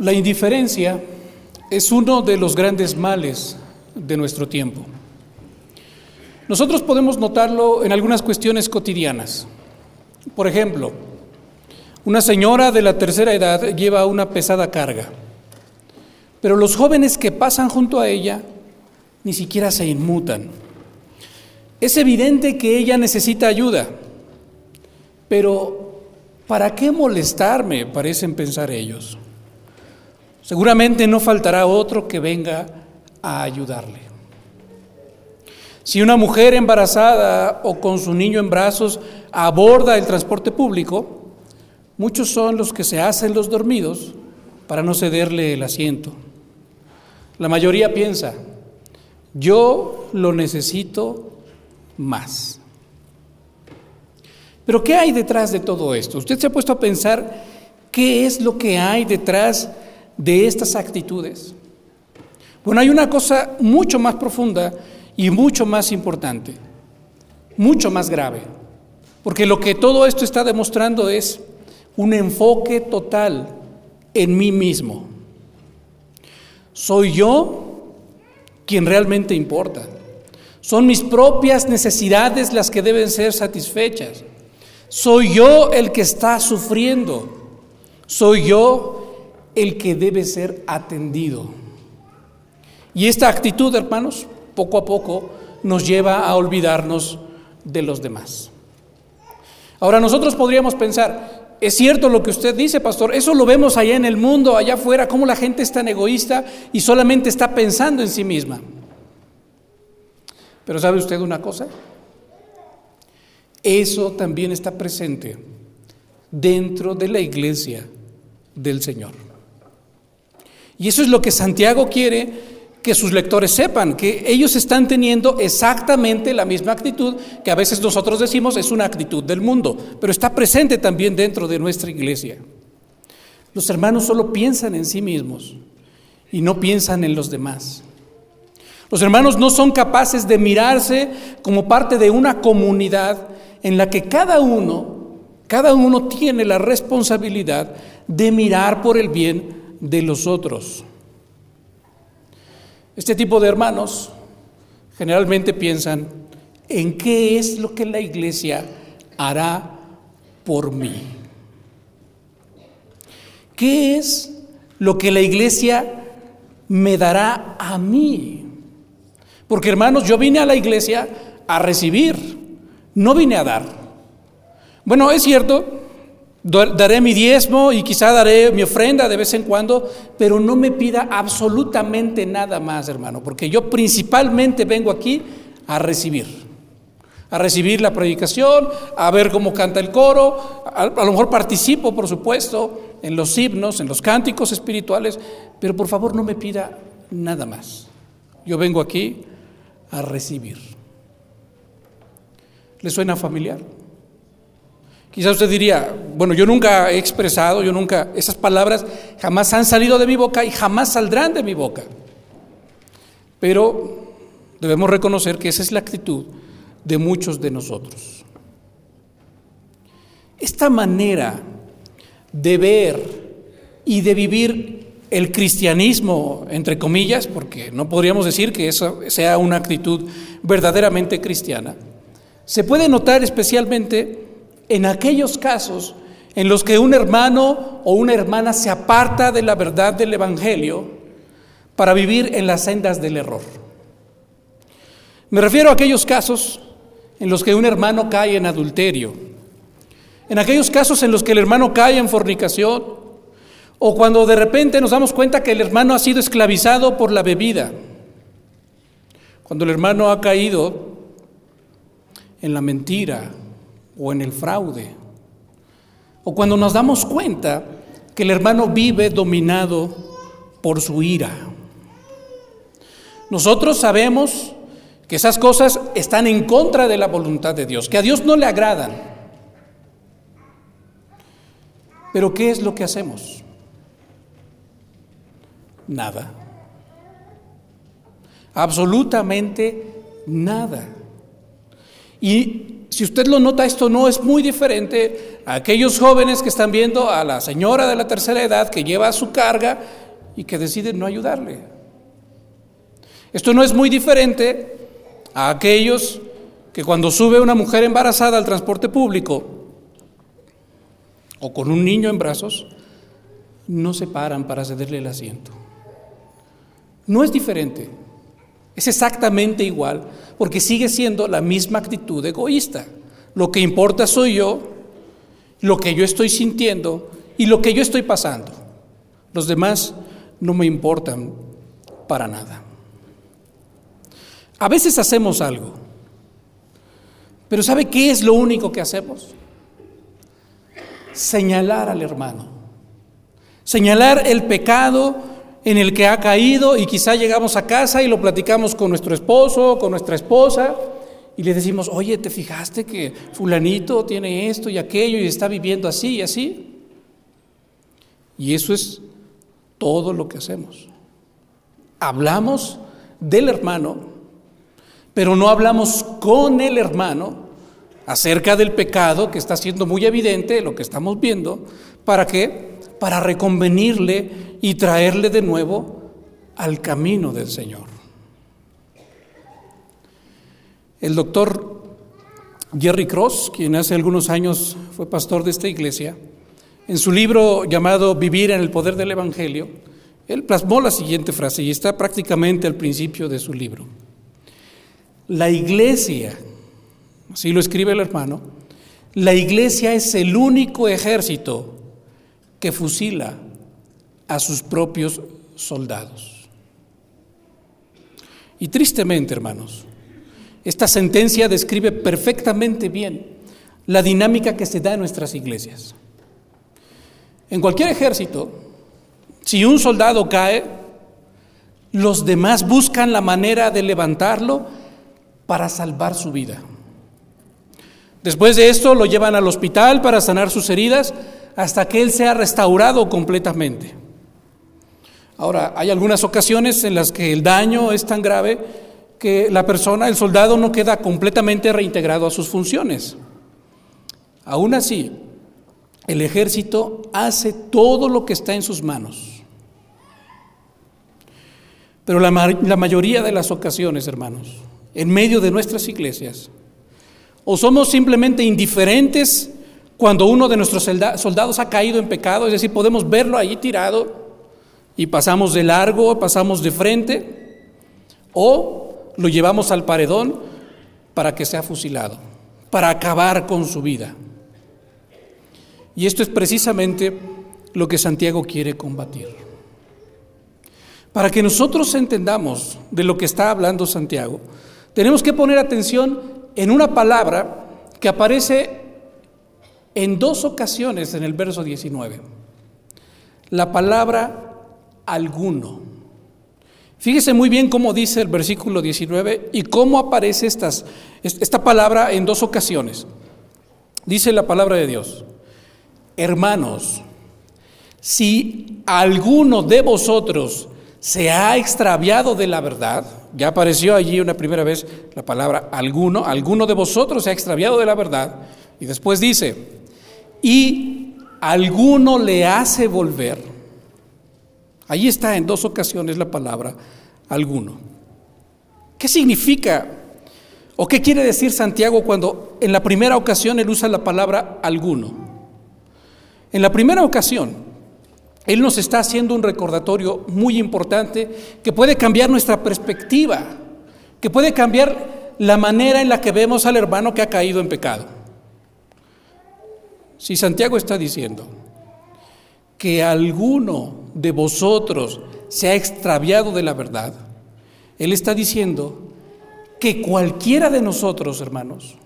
La indiferencia es uno de los grandes males de nuestro tiempo. Nosotros podemos notarlo en algunas cuestiones cotidianas. Por ejemplo, una señora de la tercera edad lleva una pesada carga, pero los jóvenes que pasan junto a ella ni siquiera se inmutan. Es evidente que ella necesita ayuda, pero ¿para qué molestarme? parecen pensar ellos. Seguramente no faltará otro que venga a ayudarle. Si una mujer embarazada o con su niño en brazos aborda el transporte público, muchos son los que se hacen los dormidos para no cederle el asiento. La mayoría piensa, yo lo necesito más. Pero ¿qué hay detrás de todo esto? Usted se ha puesto a pensar qué es lo que hay detrás de estas actitudes? Bueno, hay una cosa mucho más profunda y mucho más importante, mucho más grave, porque lo que todo esto está demostrando es un enfoque total en mí mismo. Soy yo quien realmente importa. Son mis propias necesidades las que deben ser satisfechas. Soy yo el que está sufriendo. Soy yo el que debe ser atendido. Y esta actitud, hermanos, poco a poco nos lleva a olvidarnos de los demás. Ahora nosotros podríamos pensar, es cierto lo que usted dice, pastor, eso lo vemos allá en el mundo, allá afuera, cómo la gente es tan egoísta y solamente está pensando en sí misma. Pero ¿sabe usted una cosa? Eso también está presente dentro de la iglesia del Señor. Y eso es lo que Santiago quiere que sus lectores sepan, que ellos están teniendo exactamente la misma actitud que a veces nosotros decimos es una actitud del mundo, pero está presente también dentro de nuestra iglesia. Los hermanos solo piensan en sí mismos y no piensan en los demás. Los hermanos no son capaces de mirarse como parte de una comunidad en la que cada uno, cada uno tiene la responsabilidad de mirar por el bien de los otros. Este tipo de hermanos generalmente piensan en qué es lo que la iglesia hará por mí. ¿Qué es lo que la iglesia me dará a mí? Porque hermanos, yo vine a la iglesia a recibir, no vine a dar. Bueno, es cierto, Daré mi diezmo y quizá daré mi ofrenda de vez en cuando, pero no me pida absolutamente nada más, hermano, porque yo principalmente vengo aquí a recibir, a recibir la predicación, a ver cómo canta el coro, a, lo mejor participo, por supuesto, en los himnos, en los cánticos espirituales, pero por favor no me pida nada más. Yo vengo aquí a recibir. ¿Le suena familiar? Quizás usted diría, bueno, yo nunca he expresado, yo nunca, esas palabras jamás han salido de mi boca y jamás saldrán de mi boca. Pero debemos reconocer que esa es la actitud de muchos de nosotros. Esta manera de ver y de vivir el cristianismo, entre comillas, porque no podríamos decir que eso sea una actitud verdaderamente cristiana, se puede notar especialmente en aquellos casos en los que un hermano o una hermana se aparta de la verdad del Evangelio para vivir en las sendas del error. Me refiero a aquellos casos en los que un hermano cae en adulterio, en aquellos casos en los que el hermano cae en fornicación, o cuando de repente nos damos cuenta que el hermano ha sido esclavizado por la bebida, cuando el hermano ha caído en la mentira, o en el fraude. O cuando nos damos cuenta que el hermano vive dominado por su ira. Nosotros sabemos que esas cosas están en contra de la voluntad de Dios, que a Dios no le agradan. Pero ¿qué es lo que hacemos? Nada. Absolutamente nada. Y si usted lo nota, esto no es muy diferente a aquellos jóvenes que están viendo a la señora de la tercera edad que lleva su carga y que deciden no ayudarle. Esto no es muy diferente a aquellos que cuando sube una mujer embarazada al transporte público o con un niño en brazos, no se paran para cederle el asiento. No es diferente, es exactamente igual, porque sigue siendo la misma actitud egoísta. Lo que importa soy yo, lo que yo estoy sintiendo y lo que yo estoy pasando. Los demás no me importan para nada. A veces hacemos algo, pero ¿sabe qué es lo único que hacemos? Señalar al hermano, señalar el pecado en el que ha caído y quizá llegamos a casa y lo platicamos con nuestro esposo, con nuestra esposa y le decimos, oye, ¿te fijaste que fulanito tiene esto y aquello y está viviendo así y así? Y eso es todo lo que hacemos. Hablamos del hermano pero no hablamos con el hermano acerca del pecado que está siendo muy evidente, lo que estamos viendo, ¿para qué? Para reconvenirle y traerle de nuevo al camino del Señor. El doctor Jerry Cross, quien hace algunos años fue pastor de esta iglesia, en su libro llamado Vivir en el Poder del Evangelio, él plasmó la siguiente frase y está prácticamente al principio de su libro. La iglesia, así lo escribe el hermano, la iglesia es el único ejército que fusila a sus propios soldados. Y tristemente, hermanos, esta sentencia describe perfectamente bien la dinámica que se da en nuestras iglesias. En cualquier ejército, si un soldado cae, los demás buscan la manera de levantarlo para salvar su vida. Después de esto lo llevan al hospital para sanar sus heridas hasta que él sea restaurado completamente. Ahora, hay algunas ocasiones en las que el daño es tan grave que la persona, el soldado, no queda completamente reintegrado a sus funciones. Aún así, el ejército hace todo lo que está en sus manos. Pero la, la mayoría de las ocasiones, hermanos, en medio de nuestras iglesias. O somos simplemente indiferentes cuando uno de nuestros soldados ha caído en pecado, es decir, podemos verlo ahí tirado y pasamos de largo, pasamos de frente, o lo llevamos al paredón para que sea fusilado, para acabar con su vida. Y esto es precisamente lo que Santiago quiere combatir. Para que nosotros entendamos de lo que está hablando Santiago, tenemos que poner atención en una palabra que aparece en dos ocasiones en el verso 19. La palabra alguno. Fíjese muy bien cómo dice el versículo 19 y cómo aparece esta palabra en dos ocasiones. Dice la palabra de Dios, hermanos, si alguno de vosotros se ha extraviado de la verdad, ya apareció allí una primera vez la palabra alguno, alguno de vosotros se ha extraviado de la verdad. Y después dice, y alguno le hace volver. Allí está en dos ocasiones la palabra alguno. ¿Qué significa o qué quiere decir Santiago cuando en la primera ocasión él usa la palabra alguno? En la primera ocasión, él nos está haciendo un recordatorio muy importante que puede cambiar nuestra perspectiva, que puede cambiar la manera en la que vemos al hermano que ha caído en pecado. Si Santiago está diciendo que alguno de vosotros se ha extraviado de la verdad, Él está diciendo que cualquiera de nosotros, hermanos,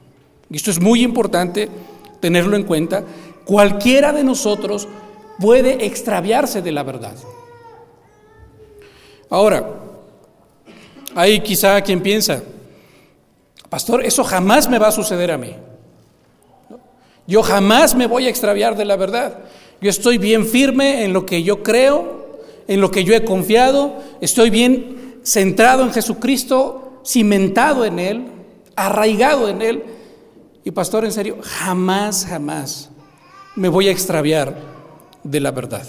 y esto es muy importante tenerlo en cuenta, cualquiera de nosotros puede extraviarse de la verdad. Ahora, hay quizá quien piensa, pastor, eso jamás me va a suceder a mí. Yo jamás me voy a extraviar de la verdad. Yo estoy bien firme en lo que yo creo, en lo que yo he confiado, estoy bien centrado en Jesucristo, cimentado en Él, arraigado en Él. Y pastor, en serio, jamás, jamás me voy a extraviar de la verdad.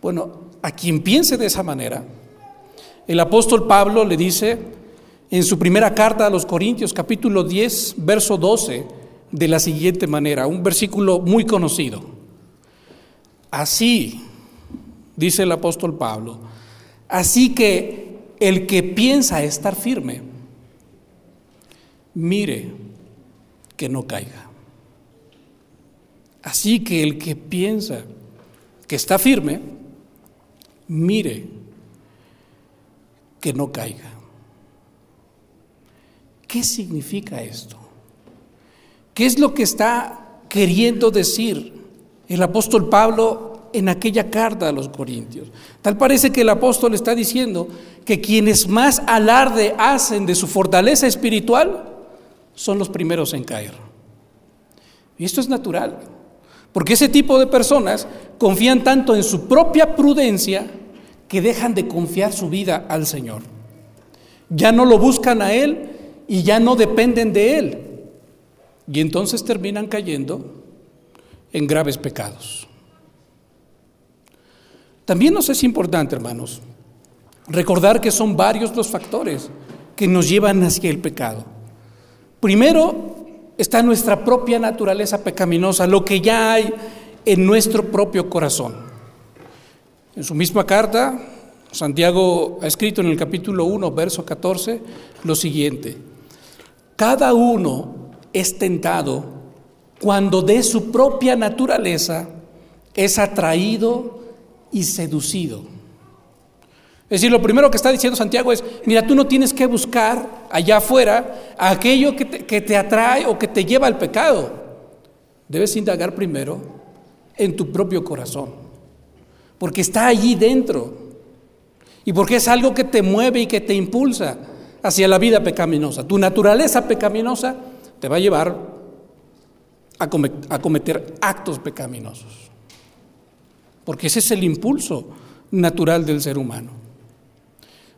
Bueno, a quien piense de esa manera, el apóstol Pablo le dice en su primera carta a los Corintios, capítulo 10, verso 12, de la siguiente manera, un versículo muy conocido. Así, dice el apóstol Pablo, así que el que piensa estar firme, mire que no caiga. Así que el que piensa que está firme, mire que no caiga. ¿Qué significa esto? ¿Qué es lo que está queriendo decir el apóstol Pablo en aquella carta a los Corintios? Tal parece que el apóstol está diciendo que quienes más alarde hacen de su fortaleza espiritual son los primeros en caer. Y esto es natural, porque ese tipo de personas confían tanto en su propia prudencia que dejan de confiar su vida al Señor. Ya no lo buscan a Él y ya no dependen de Él. Y entonces terminan cayendo en graves pecados. También nos es importante, hermanos, recordar que son varios los factores que nos llevan hacia el pecado. Primero está nuestra propia naturaleza pecaminosa, lo que ya hay en nuestro propio corazón. En su misma carta, Santiago ha escrito en el capítulo 1, verso 14, lo siguiente. Cada uno es tentado cuando de su propia naturaleza es atraído y seducido. Es decir, lo primero que está diciendo Santiago es, mira, tú no tienes que buscar allá afuera aquello que te, que te atrae o que te lleva al pecado. Debes indagar primero en tu propio corazón, porque está allí dentro y porque es algo que te mueve y que te impulsa hacia la vida pecaminosa. Tu naturaleza pecaminosa te va a llevar a cometer actos pecaminosos, porque ese es el impulso natural del ser humano.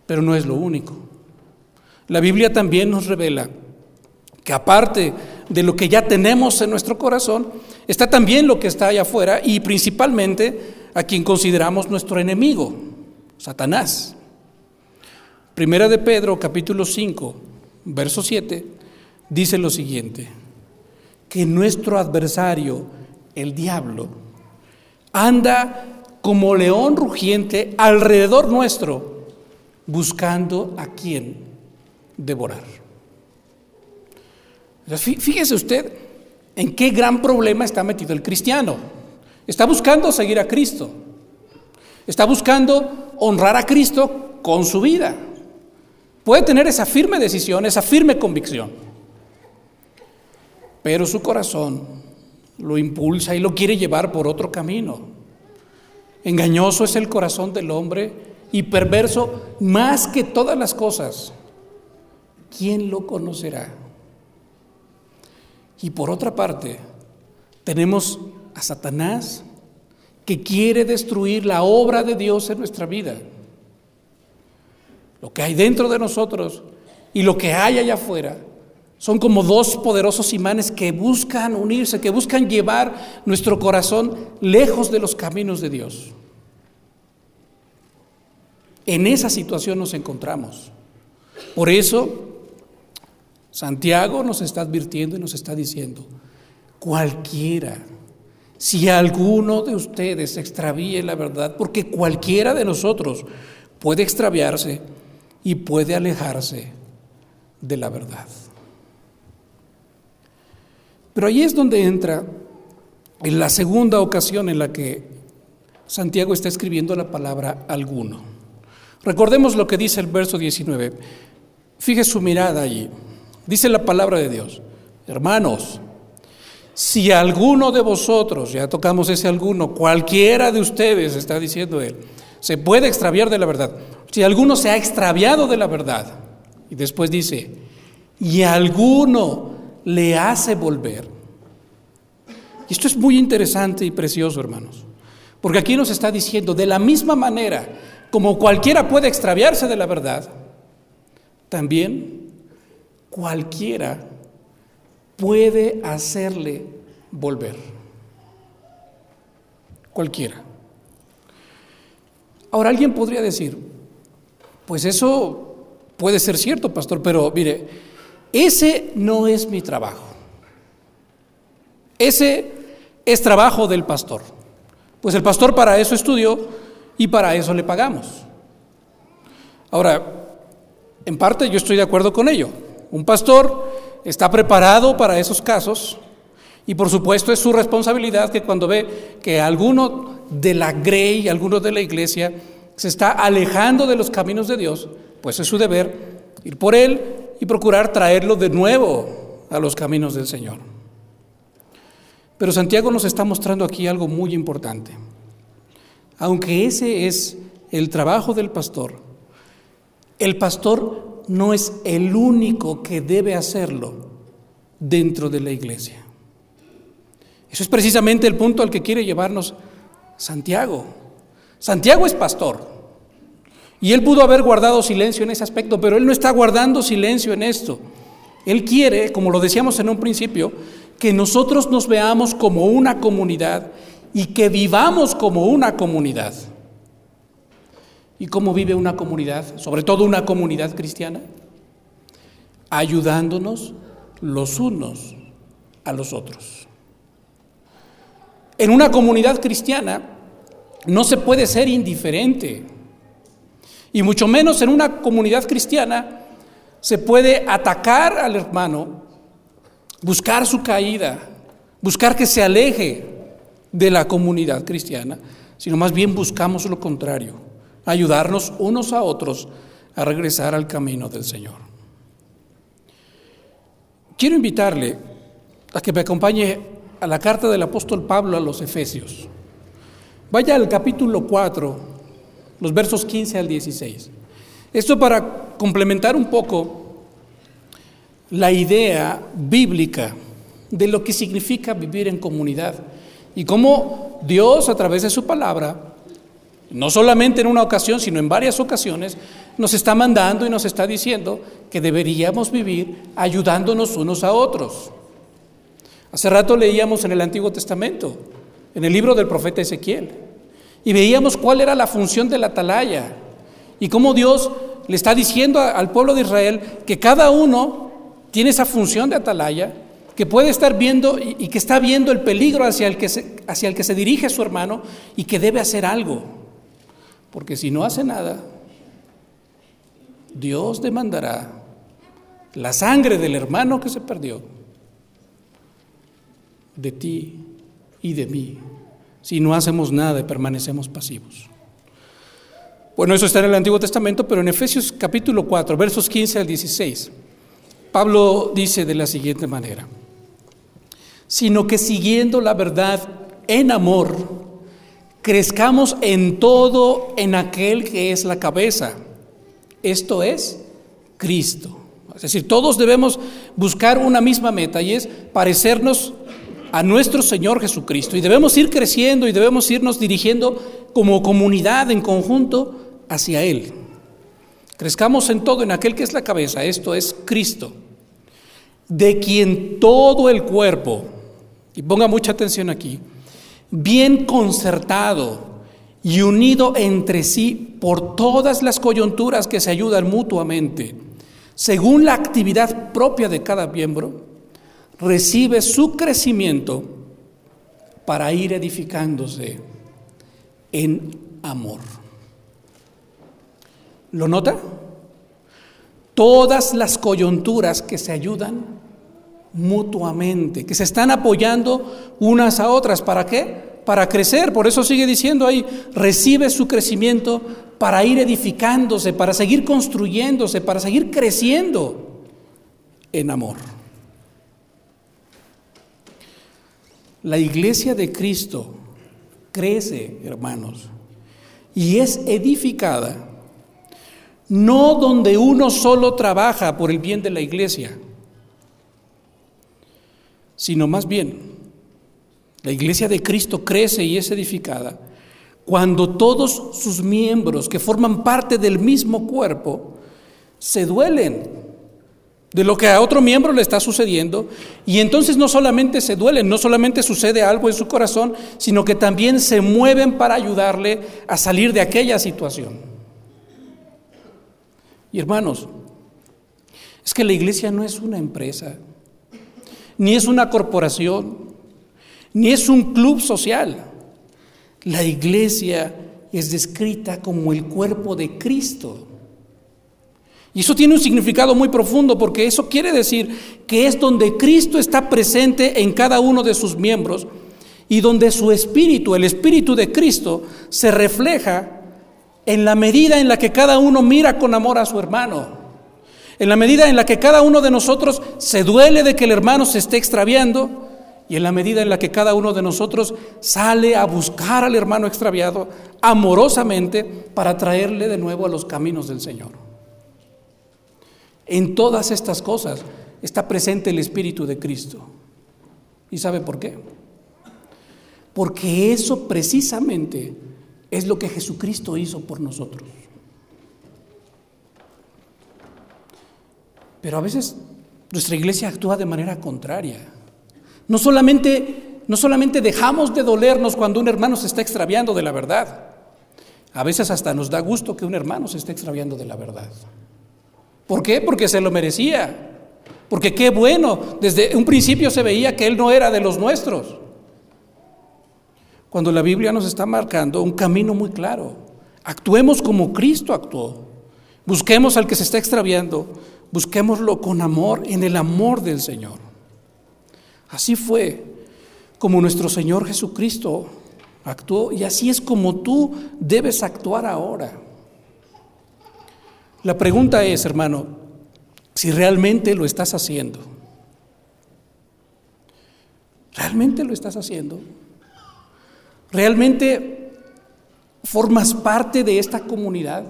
Pero no es lo único. La Biblia también nos revela que aparte de lo que ya tenemos en nuestro corazón, está también lo que está allá afuera y principalmente a quien consideramos nuestro enemigo, Satanás. Primera de Pedro, capítulo 5, verso 7, dice lo siguiente, que nuestro adversario, el diablo, anda como león rugiente alrededor nuestro buscando a quién devorar. Fíjese usted en qué gran problema está metido el cristiano. Está buscando seguir a Cristo. Está buscando honrar a Cristo con su vida. Puede tener esa firme decisión, esa firme convicción. Pero su corazón lo impulsa y lo quiere llevar por otro camino. Engañoso es el corazón del hombre y perverso más que todas las cosas. ¿Quién lo conocerá? Y por otra parte, tenemos a Satanás que quiere destruir la obra de Dios en nuestra vida. Lo que hay dentro de nosotros y lo que hay allá afuera son como dos poderosos imanes que buscan unirse, que buscan llevar nuestro corazón lejos de los caminos de Dios. En esa situación nos encontramos. Por eso, Santiago nos está advirtiendo y nos está diciendo, cualquiera, si alguno de ustedes extravíe la verdad, porque cualquiera de nosotros puede extraviarse y puede alejarse de la verdad. Pero ahí es donde entra en la segunda ocasión en la que Santiago está escribiendo la palabra alguno. Recordemos lo que dice el verso 19. Fije su mirada allí. Dice la palabra de Dios. Hermanos, si alguno de vosotros, ya tocamos ese alguno, cualquiera de ustedes, está diciendo él, se puede extraviar de la verdad. Si alguno se ha extraviado de la verdad, y después dice, y alguno le hace volver. Y esto es muy interesante y precioso, hermanos, porque aquí nos está diciendo, de la misma manera como cualquiera puede extraviarse de la verdad, también cualquiera puede hacerle volver. Cualquiera. Ahora alguien podría decir, pues eso puede ser cierto, pastor, pero mire, ese no es mi trabajo. Ese es trabajo del pastor. Pues el pastor para eso estudió y para eso le pagamos. Ahora, en parte yo estoy de acuerdo con ello. Un pastor está preparado para esos casos y por supuesto es su responsabilidad que cuando ve que alguno de la grey, alguno de la iglesia se está alejando de los caminos de Dios, pues es su deber ir por él y procurar traerlo de nuevo a los caminos del Señor. Pero Santiago nos está mostrando aquí algo muy importante. Aunque ese es el trabajo del pastor, el pastor no es el único que debe hacerlo dentro de la iglesia. Eso es precisamente el punto al que quiere llevarnos Santiago. Santiago es pastor. Y él pudo haber guardado silencio en ese aspecto, pero él no está guardando silencio en esto. Él quiere, como lo decíamos en un principio, que nosotros nos veamos como una comunidad y que vivamos como una comunidad. ¿Y cómo vive una comunidad? Sobre todo una comunidad cristiana. Ayudándonos los unos a los otros. En una comunidad cristiana no se puede ser indiferente. Y mucho menos en una comunidad cristiana se puede atacar al hermano, buscar su caída, buscar que se aleje de la comunidad cristiana, sino más bien buscamos lo contrario, ayudarnos unos a otros a regresar al camino del Señor. Quiero invitarle a que me acompañe a la carta del apóstol Pablo a los Efesios. Vaya al capítulo 4, los versos 15 al 16. Esto para complementar un poco la idea bíblica de lo que significa vivir en comunidad y cómo Dios a través de su palabra, no solamente en una ocasión, sino en varias ocasiones, nos está mandando y nos está diciendo que deberíamos vivir ayudándonos unos a otros. Hace rato leíamos en el Antiguo Testamento, en el libro del profeta Ezequiel, y veíamos cuál era la función de la atalaya y cómo Dios le está diciendo al pueblo de Israel que cada uno tiene esa función de atalaya que puede estar viendo y, que está viendo el peligro hacia el, que se, hacia el que se dirige su hermano y que debe hacer algo. Porque si no hace nada, Dios demandará la sangre del hermano que se perdió, de ti y de mí, si no hacemos nada y permanecemos pasivos. Bueno, eso está en el Antiguo Testamento, pero en Efesios capítulo 4, versos 15 al 16, Pablo dice de la siguiente manera sino que siguiendo la verdad en amor, crezcamos en todo en aquel que es la cabeza. Esto es Cristo. Es decir, todos debemos buscar una misma meta y es parecernos a nuestro Señor Jesucristo. Y debemos ir creciendo y debemos irnos dirigiendo como comunidad en conjunto hacia Él. Crezcamos en todo en aquel que es la cabeza, esto es Cristo, de quien todo el cuerpo, y ponga mucha atención aquí, bien concertado y unido entre sí por todas las coyunturas que se ayudan mutuamente, según la actividad propia de cada miembro, recibe su crecimiento para ir edificándose en amor. ¿Lo nota? Todas las coyunturas que se ayudan mutuamente, que se están apoyando unas a otras. ¿Para qué? Para crecer. Por eso sigue diciendo ahí, recibe su crecimiento para ir edificándose, para seguir construyéndose, para seguir creciendo en amor. La iglesia de Cristo crece, hermanos, y es edificada no donde uno solo trabaja por el bien de la iglesia, sino más bien la iglesia de Cristo crece y es edificada cuando todos sus miembros que forman parte del mismo cuerpo se duelen de lo que a otro miembro le está sucediendo y entonces no solamente se duelen, no solamente sucede algo en su corazón, sino que también se mueven para ayudarle a salir de aquella situación. Y hermanos, es que la iglesia no es una empresa, ni es una corporación, ni es un club social. La iglesia es descrita como el cuerpo de Cristo. Y eso tiene un significado muy profundo porque eso quiere decir que es donde Cristo está presente en cada uno de sus miembros y donde su espíritu, el espíritu de Cristo, se refleja en la medida en la que cada uno mira con amor a su hermano. En la medida en la que cada uno de nosotros se duele de que el hermano se esté extraviando y en la medida en la que cada uno de nosotros sale a buscar al hermano extraviado amorosamente para traerle de nuevo a los caminos del Señor. En todas estas cosas está presente el Espíritu de Cristo. ¿Y sabe por qué? Porque eso precisamente es lo que Jesucristo hizo por nosotros. Pero a veces nuestra iglesia actúa de manera contraria. No solamente, no solamente dejamos de dolernos cuando un hermano se está extraviando de la verdad. A veces hasta nos da gusto que un hermano se esté extraviando de la verdad. ¿Por qué? Porque se lo merecía. Porque qué bueno, desde un principio se veía que él no era de los nuestros. Cuando la Biblia nos está marcando un camino muy claro. Actuemos como Cristo actuó. Busquemos al que se está extraviando. Busquémoslo con amor, en el amor del Señor. Así fue como nuestro Señor Jesucristo actuó y así es como tú debes actuar ahora. La pregunta es, hermano, si realmente lo estás haciendo. ¿Realmente lo estás haciendo? ¿Realmente formas parte de esta comunidad?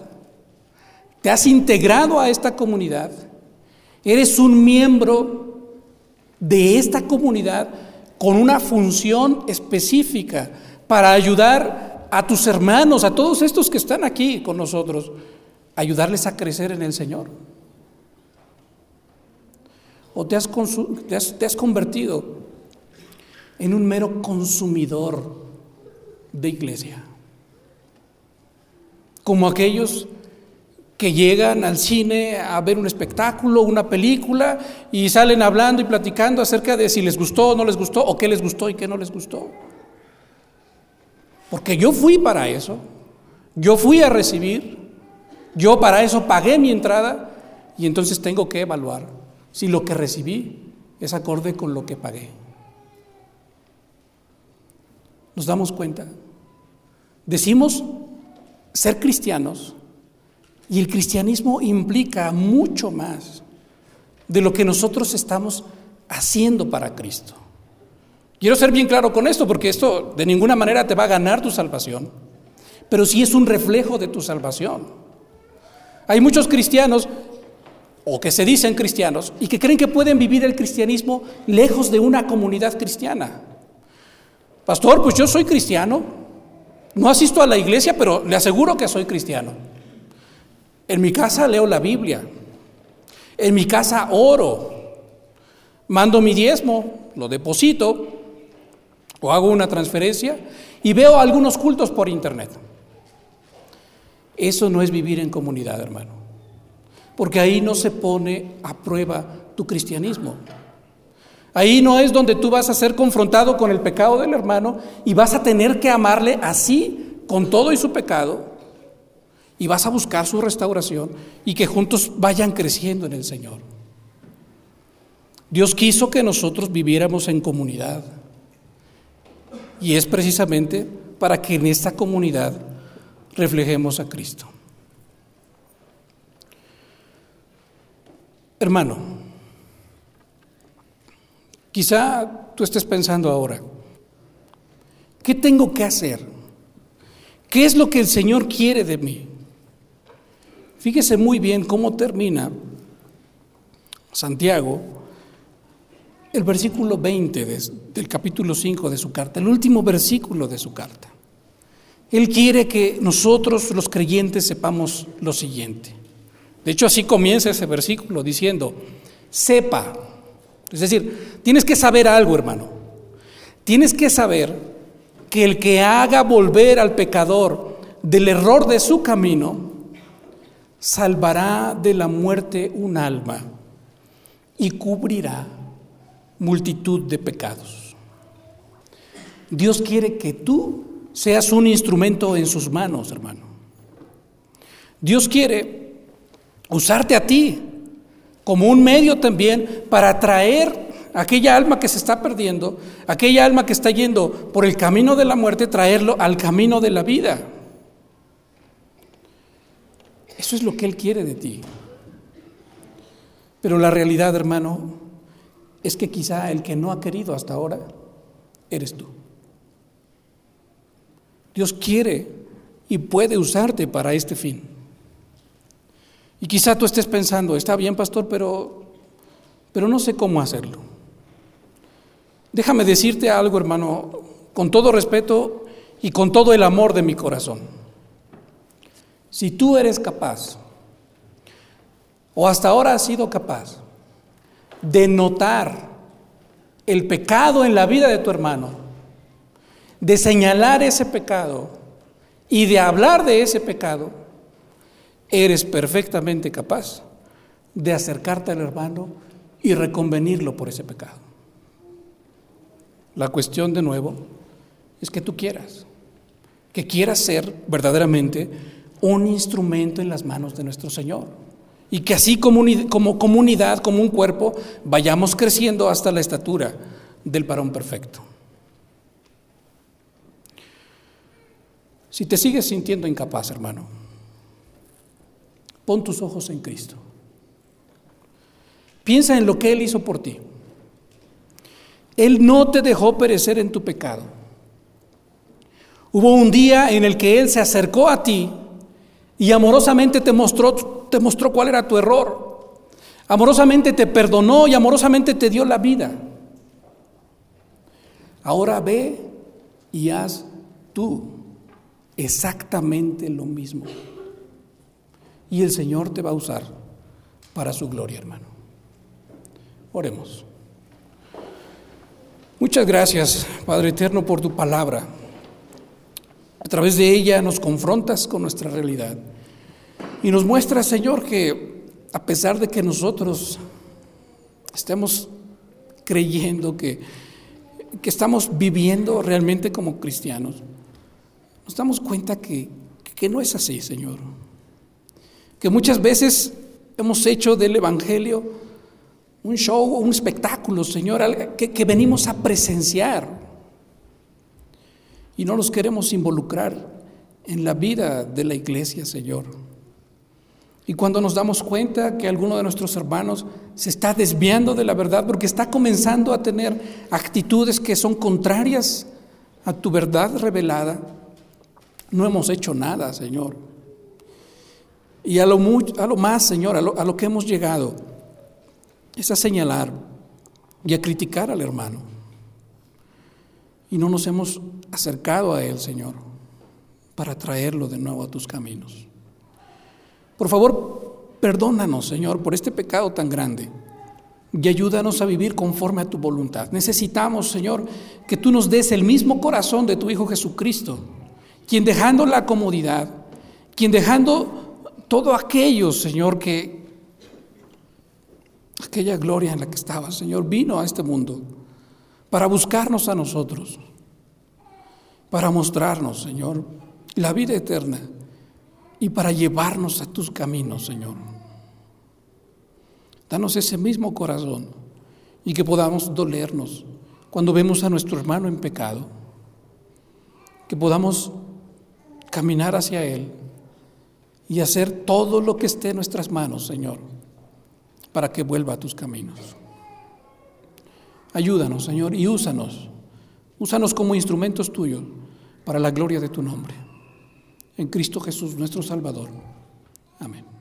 ¿Te has integrado a esta comunidad? ¿Eres un miembro de esta comunidad con una función específica para ayudar a tus hermanos, a todos estos que están aquí con nosotros? Ayudarles a crecer en el Señor? ¿O te has, te has, convertido en un mero consumidor de iglesia? Como aquellos que llegan al cine a ver un espectáculo, una película y salen hablando y platicando acerca de si les gustó o no les gustó, o qué les gustó y qué no les gustó. Porque yo fui para eso, yo fui a recibir, yo para eso pagué mi entrada y entonces tengo que evaluar si lo que recibí es acorde con lo que pagué. ¿Nos damos cuenta? Decimos ser cristianos y el cristianismo implica mucho más de lo que nosotros estamos haciendo para Cristo. Quiero ser bien claro con esto porque esto de ninguna manera te va a ganar tu salvación, pero sí es un reflejo de tu salvación. Hay muchos cristianos, o que se dicen cristianos, y que creen que pueden vivir el cristianismo lejos de una comunidad cristiana. Pastor, pues yo soy cristiano, no asisto a la iglesia, pero le aseguro que soy cristiano. En mi casa leo la Biblia, en mi casa oro, mando mi diezmo, lo deposito o hago una transferencia y veo algunos cultos por internet. Eso no es vivir en comunidad, hermano. Porque ahí no se pone a prueba tu cristianismo. Ahí no es donde tú vas a ser confrontado con el pecado del hermano y vas a tener que amarle así, con todo y su pecado, y vas a buscar su restauración y que juntos vayan creciendo en el Señor. Dios quiso que nosotros viviéramos en comunidad. Y es precisamente para que en esta comunidad reflejemos a Cristo. Hermano, quizá tú estés pensando ahora, ¿qué tengo que hacer? ¿Qué es lo que el Señor quiere de mí? Fíjese muy bien cómo termina Santiago el versículo 20 del capítulo 5 de su carta, el último versículo de su carta. Él quiere que nosotros los creyentes sepamos lo siguiente. De hecho, así comienza ese versículo diciendo, sepa. Es decir, tienes que saber algo, hermano. Tienes que saber que el que haga volver al pecador del error de su camino, salvará de la muerte un alma y cubrirá multitud de pecados. Dios quiere que tú seas un instrumento en sus manos, hermano. Dios quiere usarte a ti como un medio también para traer aquella alma que se está perdiendo, aquella alma que está yendo por el camino de la muerte, traerlo al camino de la vida. Eso es lo que Él quiere de ti. Pero la realidad, hermano, es que quizá el que no ha querido hasta ahora eres tú. Dios quiere y puede usarte para este fin. Y quizá tú estés pensando, está bien, pastor, pero, pero no sé cómo hacerlo. Déjame decirte algo, hermano, con todo respeto y con todo el amor de mi corazón. Si tú eres capaz, o hasta ahora has sido capaz, de notar el pecado en la vida de tu hermano, de señalar ese pecado y de hablar de ese pecado, eres perfectamente capaz de acercarte al hermano y reconvenirlo por ese pecado. La cuestión de nuevo es que tú quieras, que quieras ser verdaderamente un instrumento en las manos de nuestro Señor. Y que así como, comunidad, como un cuerpo, vayamos creciendo hasta la estatura del varón perfecto. Si te sigues sintiendo incapaz, hermano, pon tus ojos en Cristo. Piensa en lo que Él hizo por ti. Él no te dejó perecer en tu pecado. Hubo un día en el que Él se acercó a ti y amorosamente te mostró, te mostró cuál era tu error. Amorosamente te perdonó y amorosamente te dio la vida. Ahora ve y haz tú exactamente lo mismo. Y el Señor te va a usar para su gloria, hermano. Oremos. Muchas gracias, Padre Eterno, por tu palabra. A través de ella nos confrontas con nuestra realidad y nos muestra, Señor, que a pesar de que nosotros estemos creyendo que, que estamos viviendo realmente como cristianos, nos damos cuenta que, que no es así, Señor. Que muchas veces hemos hecho del Evangelio un show, un espectáculo, Señor, que, que venimos a presenciar y no nos queremos involucrar en la vida de la iglesia, Señor. Y cuando nos damos cuenta que alguno de nuestros hermanos se está desviando de la verdad porque está comenzando a tener actitudes que son contrarias a tu verdad revelada, no hemos hecho nada, Señor. Y a lo, a lo más, Señor, a lo, a lo que hemos llegado es a señalar y a criticar al hermano y no nos hemos acercado a Él, Señor, para traerlo de nuevo a tus caminos. Por favor, perdónanos, Señor, por este pecado tan grande y ayúdanos a vivir conforme a tu voluntad. Necesitamos, Señor, que tú nos des el mismo corazón de tu Hijo Jesucristo, quien dejando la comodidad, quien dejando todo aquello, Señor, que aquella gloria en la que estaba, Señor, vino a este mundo para buscarnos a nosotros, para mostrarnos, Señor, la vida eterna y para llevarnos a tus caminos, Señor. Danos ese mismo corazón y que podamos dolernos cuando vemos a nuestro hermano en pecado, que podamos caminar hacia Él y hacer todo lo que esté en nuestras manos, Señor, para que vuelva a tus caminos. Ayúdanos, Señor, y úsanos. Úsanos como instrumentos tuyos para la gloria de tu nombre. En Cristo Jesús, nuestro Salvador. Amén.